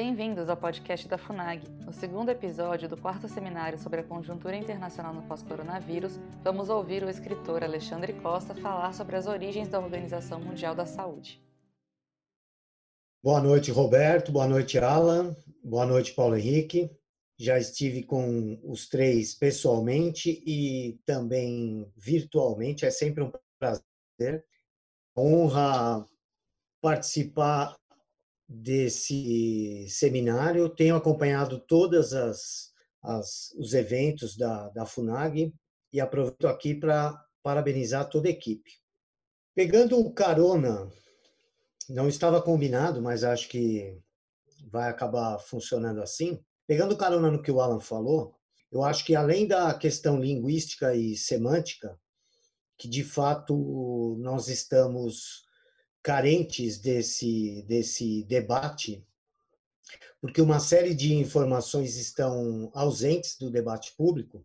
Bem-vindos ao podcast da FUNAG. No segundo episódio do quarto seminário sobre a conjuntura internacional no pós-coronavírus, vamos ouvir o escritor Alexandre Costa falar sobre as origens da Organização Mundial da Saúde. Boa noite, Roberto. Boa noite, Alan. Boa noite, Paulo Henrique. Já estive com os três pessoalmente e também virtualmente. É sempre um prazer. Honra participar desse seminário. Tenho acompanhado todas as, as os eventos da, da Funag e aproveito aqui para parabenizar toda a equipe. Pegando o carona, não estava combinado, mas acho que vai acabar funcionando assim. Pegando carona no que o Alan falou, eu acho que além da questão linguística e semântica, que de fato nós estamos carentes desse, desse debate, porque uma série de informações estão ausentes do debate público,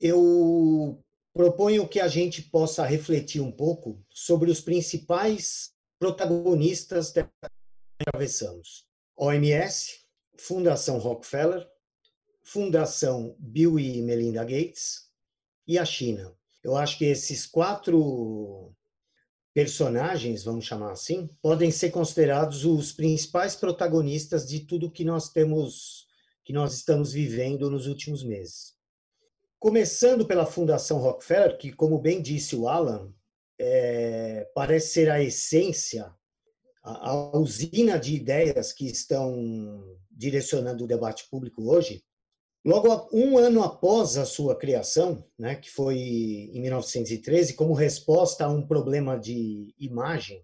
eu proponho que a gente possa refletir um pouco sobre os principais protagonistas que atravessamos. OMS, Fundação Rockefeller, Fundação Bill e Melinda Gates e a China. Eu acho que esses quatro personagens, vamos chamar assim, podem ser considerados os principais protagonistas de tudo que nós temos, que nós estamos vivendo nos últimos meses. Começando pela Fundação Rockefeller, que, como bem disse o Alan, é, parece ser a essência, a, a usina de ideias que estão direcionando o debate público hoje, Logo um ano após a sua criação, né, que foi em 1913, como resposta a um problema de imagem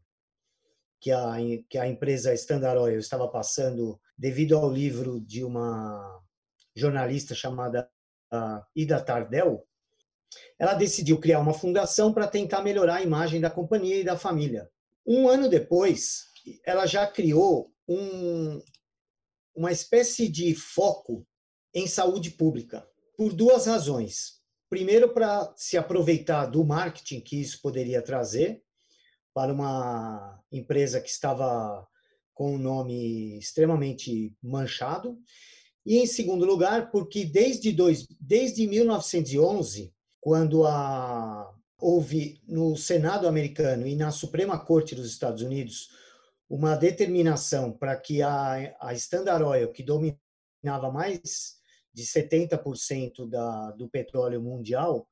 que a, que a empresa Standard Oil estava passando devido ao livro de uma jornalista chamada Ida Tardell, ela decidiu criar uma fundação para tentar melhorar a imagem da companhia e da família. Um ano depois, ela já criou um, uma espécie de foco em saúde pública, por duas razões. Primeiro, para se aproveitar do marketing que isso poderia trazer para uma empresa que estava com um nome extremamente manchado. E, em segundo lugar, porque desde, dois, desde 1911, quando a, houve no Senado americano e na Suprema Corte dos Estados Unidos uma determinação para que a, a Standard Oil, que dominava mais de 70% da, do petróleo mundial,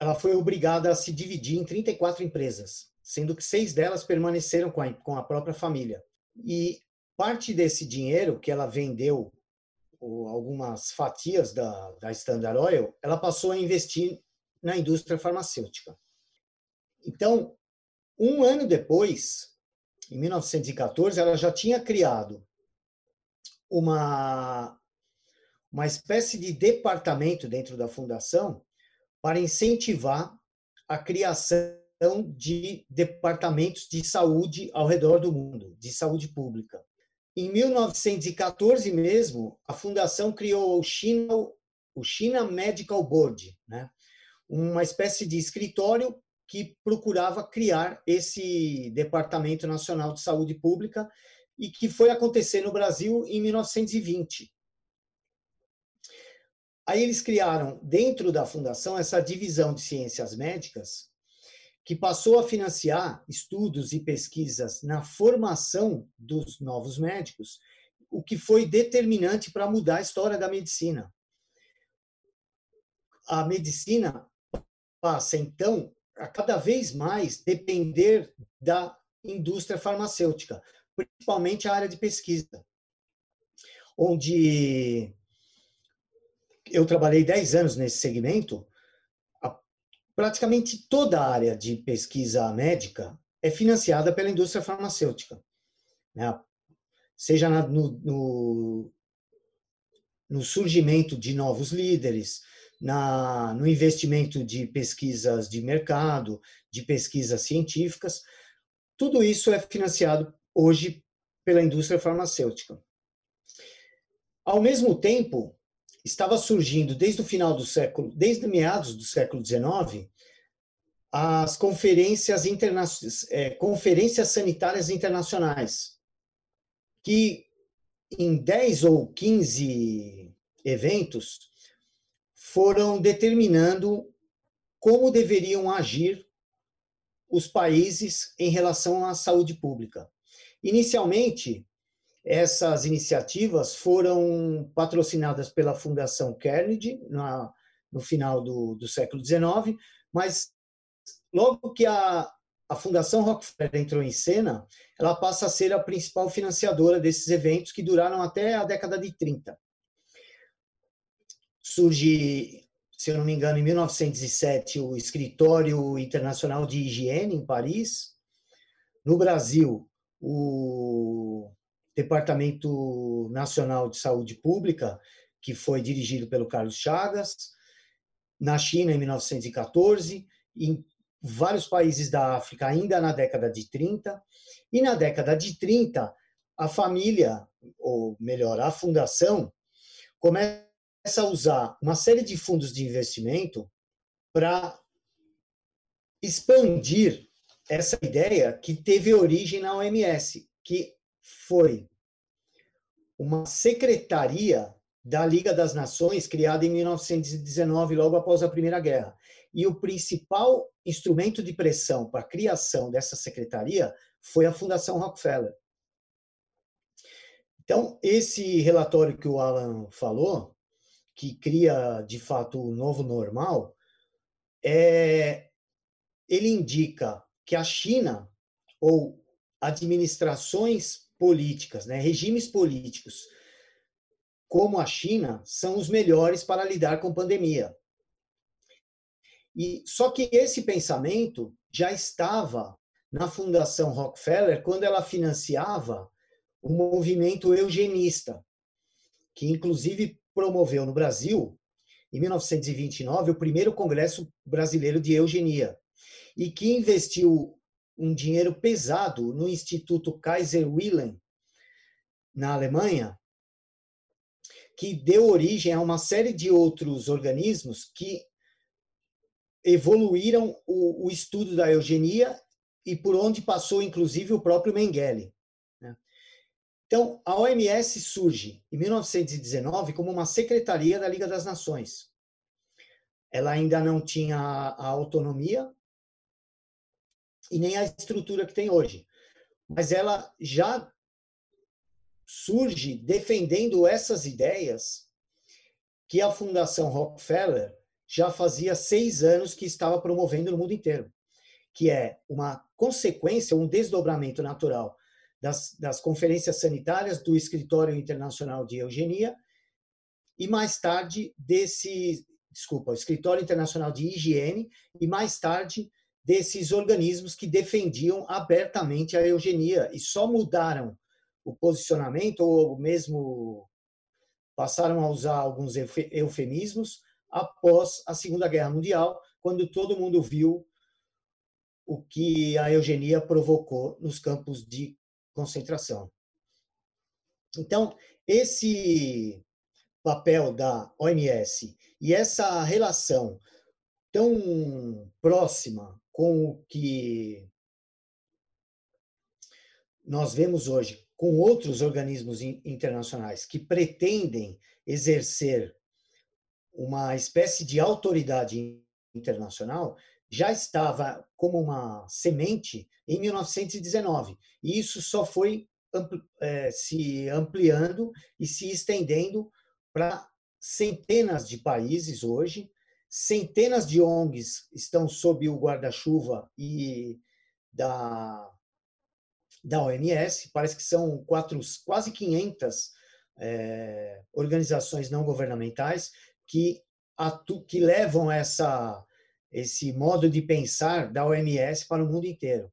ela foi obrigada a se dividir em 34 empresas, sendo que seis delas permaneceram com a, com a própria família. E parte desse dinheiro que ela vendeu, algumas fatias da, da Standard Oil, ela passou a investir na indústria farmacêutica. Então, um ano depois, em 1914, ela já tinha criado uma uma espécie de departamento dentro da fundação para incentivar a criação de departamentos de saúde ao redor do mundo, de saúde pública. Em 1914 mesmo, a fundação criou o China, o China Medical Board, né? uma espécie de escritório que procurava criar esse Departamento Nacional de Saúde Pública e que foi acontecer no Brasil em 1920. Aí eles criaram, dentro da fundação, essa divisão de ciências médicas, que passou a financiar estudos e pesquisas na formação dos novos médicos, o que foi determinante para mudar a história da medicina. A medicina passa, então, a cada vez mais depender da indústria farmacêutica, principalmente a área de pesquisa, onde eu trabalhei 10 anos nesse segmento, praticamente toda a área de pesquisa médica é financiada pela indústria farmacêutica. Né? Seja no, no, no, surgimento de novos líderes, na, no investimento de pesquisas de mercado, de pesquisas científicas, tudo isso é financiado hoje pela indústria farmacêutica. Ao mesmo tempo, estava surgindo desde o final do século, desde meados do século XIX, as conferências, é, conferências sanitárias internacionais, que em 10 ou 15 eventos, foram determinando como deveriam agir os países em relação à saúde pública. Inicialmente, essas iniciativas foram patrocinadas pela Fundação Carnegie na, no final do, do século XIX, mas logo que a, a Fundação Rockefeller entrou em cena, ela passa a ser a principal financiadora desses eventos que duraram até a década de 30. Surge, se eu não me engano, em 1907, o Escritório Internacional de Higiene, em Paris. No Brasil, o Departamento Nacional de Saúde Pública, que foi dirigido pelo Carlos Chagas. Na China, em 1914. Em vários países da África, ainda na década de 30. E na década de 30, a família, ou melhor, a fundação, começa a usar uma série de fundos de investimento para expandir essa ideia que teve origem na OMS, que foi uma secretaria da Liga das Nações criada em 1919, logo após a Primeira Guerra. E o principal instrumento de pressão para a criação dessa secretaria foi a Fundação Rockefeller. Então, esse relatório que o Alan falou, que cria de fato o novo normal, é, ele indica que a China, ou administrações políticas, né, regimes políticos, como a China, são os melhores para lidar com pandemia. E só que esse pensamento já estava na Fundação Rockefeller quando ela financiava o movimento eugenista, que inclusive promoveu no Brasil, em 1929, o primeiro Congresso Brasileiro de Eugenia, e que investiu um dinheiro pesado no Instituto Kaiser Wilhelm, na Alemanha, que deu origem a uma série de outros organismos que evoluíram o, o estudo da eugenia e por onde passou, inclusive, o próprio Mengele. Né? Então, a OMS surge em 1919 como uma secretaria da Liga das Nações. Ela ainda não tinha a autonomia e nem a estrutura que tem hoje, mas ela já surge defendendo essas ideias que a Fundação Rockefeller já fazia seis anos que estava promovendo no mundo inteiro, que é uma consequência, um desdobramento natural das, das conferências sanitárias do Escritório Internacional de Eugenia e mais tarde desse, desculpa, Escritório Internacional de Higiene e mais tarde desses organismos que defendiam abertamente a eugenia e só mudaram o posicionamento ou mesmo passaram a usar alguns eufemismos após a Segunda Guerra Mundial, quando todo mundo viu o que a eugenia provocou nos campos de concentração. Então, esse papel da OMS e essa relação tão próxima com o que nós vemos hoje com outros organismos internacionais que pretendem exercer uma espécie de autoridade internacional já estava como uma semente em 1919 e isso só foi ampli é, se ampliando e se estendendo para centenas de países hoje centenas de ONGs estão sob o guarda-chuva e da da OMS parece que são quatro, quase 500 é, organizações não governamentais que, atu, que levam essa, esse modo de pensar da OMS para o mundo inteiro.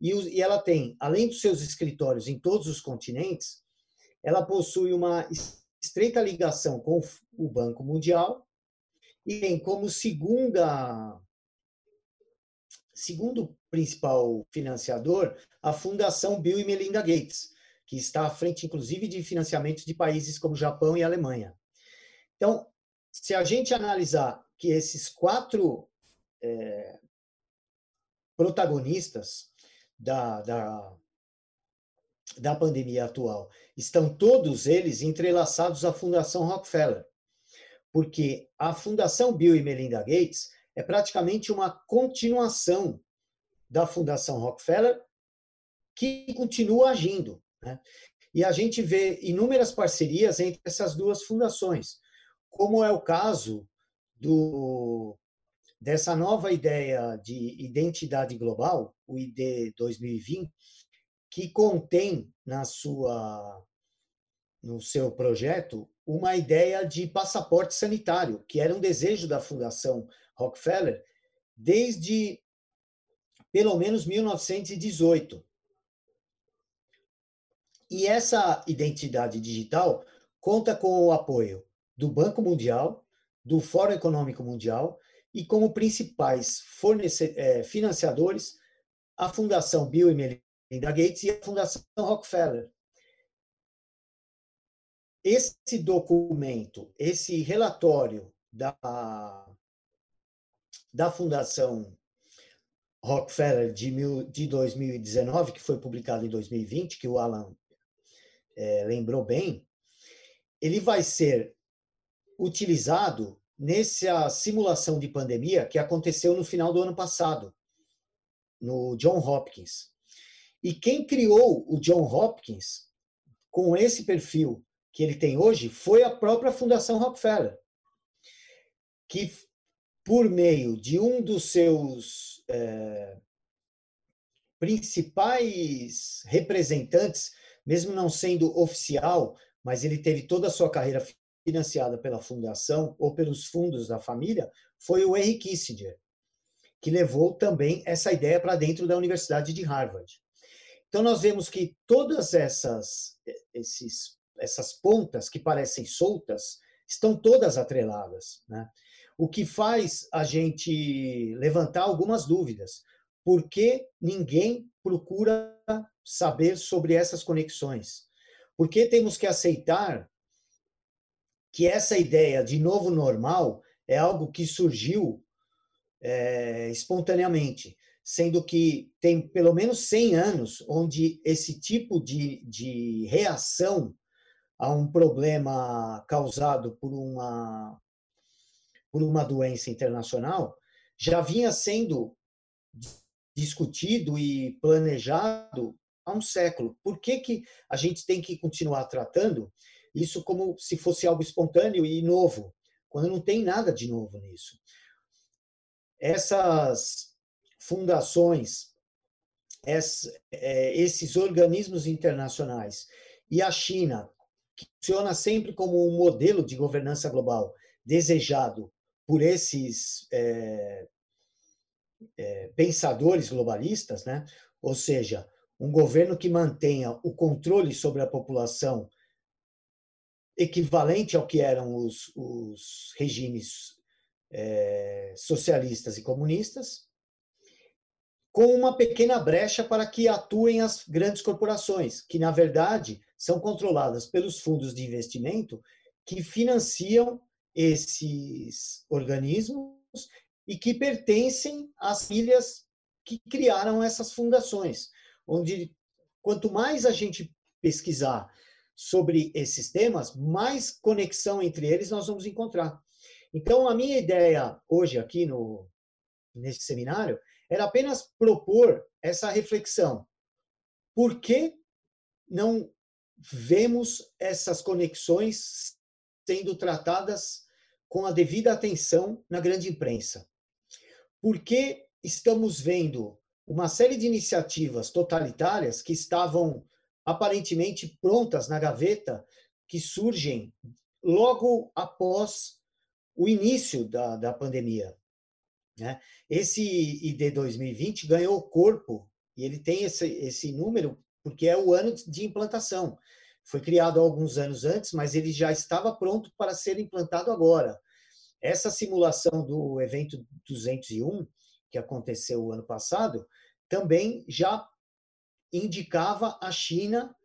E, e ela tem, além dos seus escritórios em todos os continentes, ela possui uma estreita ligação com o Banco Mundial e tem como segunda segundo principal financiador a Fundação Bill e Melinda Gates, que está à frente, inclusive, de financiamentos de países como Japão e Alemanha. Então, se a gente analisar que esses quatro é, protagonistas da, da, da pandemia atual. Estão todos eles entrelaçados à Fundação Rockefeller, porque a Fundação Bill e Melinda Gates é praticamente uma continuação da Fundação Rockefeller que continua agindo. Né? E a gente vê inúmeras parcerias entre essas duas fundações, como é o caso do, dessa nova ideia de identidade global, o ID 2020, que contém na sua no seu projeto uma ideia de passaporte sanitário, que era um desejo da Fundação Rockefeller desde pelo menos 1918. E essa identidade digital conta com o apoio do Banco Mundial, do Fórum Econômico Mundial e como principais é, financiadores a Fundação Bill e Melinda Gates e a Fundação Rockefeller. Esse documento, esse relatório da, da Fundação Rockefeller de, mil, de 2019, que foi publicado em 2020, que o Alan é, lembrou bem, ele vai ser utilizado nessa simulação de pandemia que aconteceu no final do ano passado, no John Hopkins. E quem criou o John Hopkins com esse perfil que ele tem hoje foi a própria Fundação Rockefeller, que por meio de um dos seus é, principais representantes mesmo não sendo oficial, mas ele teve toda a sua carreira financiada pela fundação ou pelos fundos da família, foi o Henry Kissinger, que levou também essa ideia para dentro da Universidade de Harvard. Então nós vemos que todas essas esses, essas pontas que parecem soltas estão todas atreladas, né? O que faz a gente levantar algumas dúvidas. Por que ninguém procura saber sobre essas conexões. Porque temos que aceitar que essa ideia de novo normal é algo que surgiu é, espontaneamente, sendo que tem pelo menos 100 anos onde esse tipo de, de reação a um problema causado por uma, por uma doença internacional já vinha sendo discutido e planejado há um século. Por que, que a gente tem que continuar tratando isso como se fosse algo espontâneo e novo, quando não tem nada de novo nisso? Essas fundações, é, esses organismos internacionais e a China, funciona sempre como um modelo de governança global desejado por esses é, é, pensadores globalistas, né? ou seja, um governo que mantenha o controle sobre a população equivalente ao que eram os, os regimes é, socialistas e comunistas, com uma pequena brecha para que atuem as grandes corporações, que na verdade são controladas pelos fundos de investimento que financiam esses organismos e que pertencem às ilhas que criaram essas fundações onde quanto mais a gente pesquisar sobre esses temas, mais conexão entre eles nós vamos encontrar. Então, a minha ideia hoje aqui no nesse seminário era apenas propor essa reflexão. Por que não vemos essas conexões sendo tratadas com a devida atenção na grande imprensa? Por que estamos vendo uma série de iniciativas totalitárias que estavam aparentemente prontas na gaveta, que surgem logo após o início da, da pandemia. Né? Esse ID 2020 ganhou corpo, e ele tem esse, esse número porque é o ano de implantação. Foi criado alguns anos antes, mas ele já estava pronto para ser implantado agora. Essa simulação do evento 201 que aconteceu o ano passado, também já indicava a China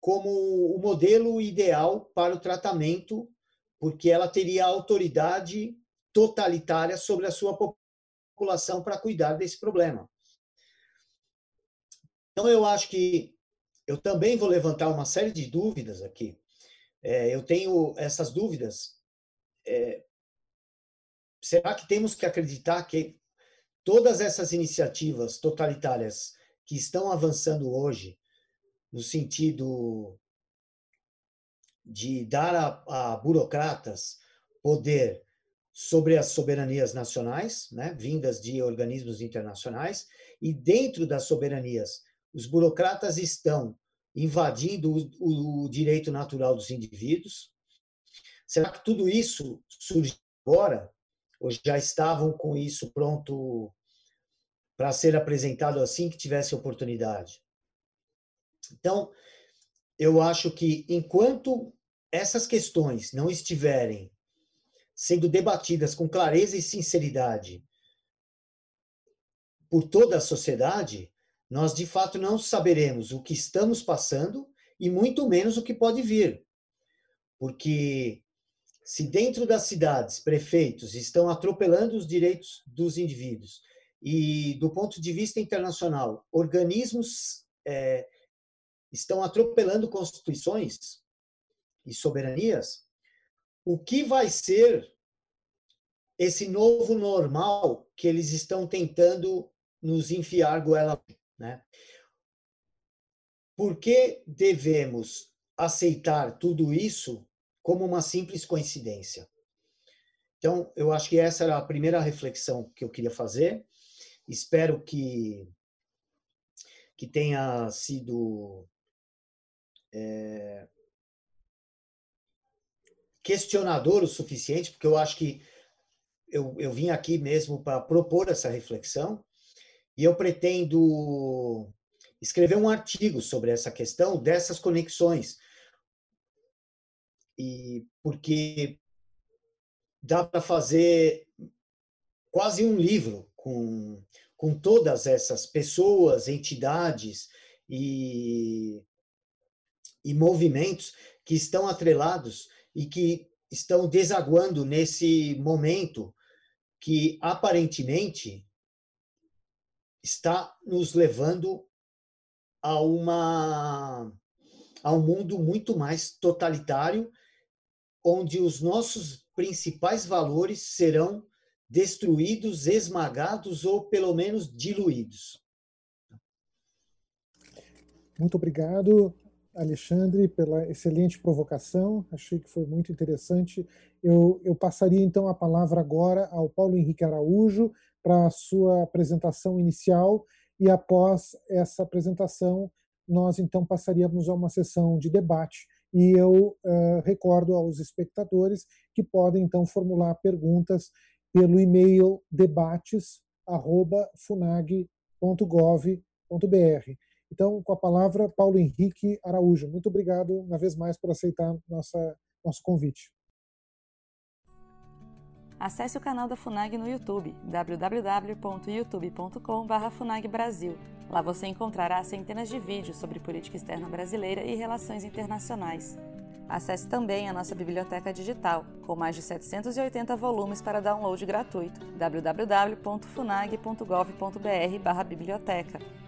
como o modelo ideal para o tratamento, porque ela teria autoridade totalitária sobre a sua população para cuidar desse problema. Então, eu acho que eu também vou levantar uma série de dúvidas aqui. É, eu tenho essas dúvidas. É, será que temos que acreditar que todas essas iniciativas totalitárias que estão avançando hoje, no sentido de dar a, a burocratas poder sobre as soberanias nacionais, né, vindas de organismos internacionais, e dentro das soberanias, os burocratas estão invadindo o, o direito natural dos indivíduos. Será que tudo isso surgiu agora? Ou já estavam com isso pronto para ser apresentado assim que tivesse oportunidade? Então, eu acho que enquanto essas questões não estiverem sendo debatidas com clareza e sinceridade por toda a sociedade, nós de fato não saberemos o que estamos passando e muito menos o que pode vir. Porque se dentro das cidades prefeitos estão atropelando os direitos dos indivíduos e do ponto de vista internacional organismos é, estão atropelando constituições e soberanias, o que vai ser esse novo normal que eles estão tentando nos enfiar goela, né? Por que devemos aceitar tudo isso como uma simples coincidência? Então, eu acho que essa era a primeira reflexão que eu queria fazer. Espero que que tenha sido é, questionador o suficiente, porque eu acho que eu, eu vim aqui mesmo para propor essa reflexão e eu pretendo escrever um artigo sobre essa questão dessas conexões. E porque dá para fazer quase um livro com, com todas essas pessoas, entidades e, e movimentos que estão atrelados e que estão desaguando nesse momento que aparentemente está nos levando a uma a um mundo muito mais totalitário, onde os nossos principais valores serão destruídos, esmagados ou pelo menos diluídos. Muito obrigado. Alexandre, pela excelente provocação, achei que foi muito interessante. Eu, eu passaria então a palavra agora ao Paulo Henrique Araújo para a sua apresentação inicial, e após essa apresentação, nós então passaríamos a uma sessão de debate. E eu uh, recordo aos espectadores que podem então formular perguntas pelo e-mail debates@funag.gov.br. Então, com a palavra, Paulo Henrique Araújo. Muito obrigado, uma vez mais, por aceitar nossa, nosso convite. Acesse o canal da FUNAG no YouTube, www.youtube.com.br FUNAGBrasil. Lá você encontrará centenas de vídeos sobre política externa brasileira e relações internacionais. Acesse também a nossa biblioteca digital, com mais de 780 volumes para download gratuito, www.funag.gov.br/biblioteca.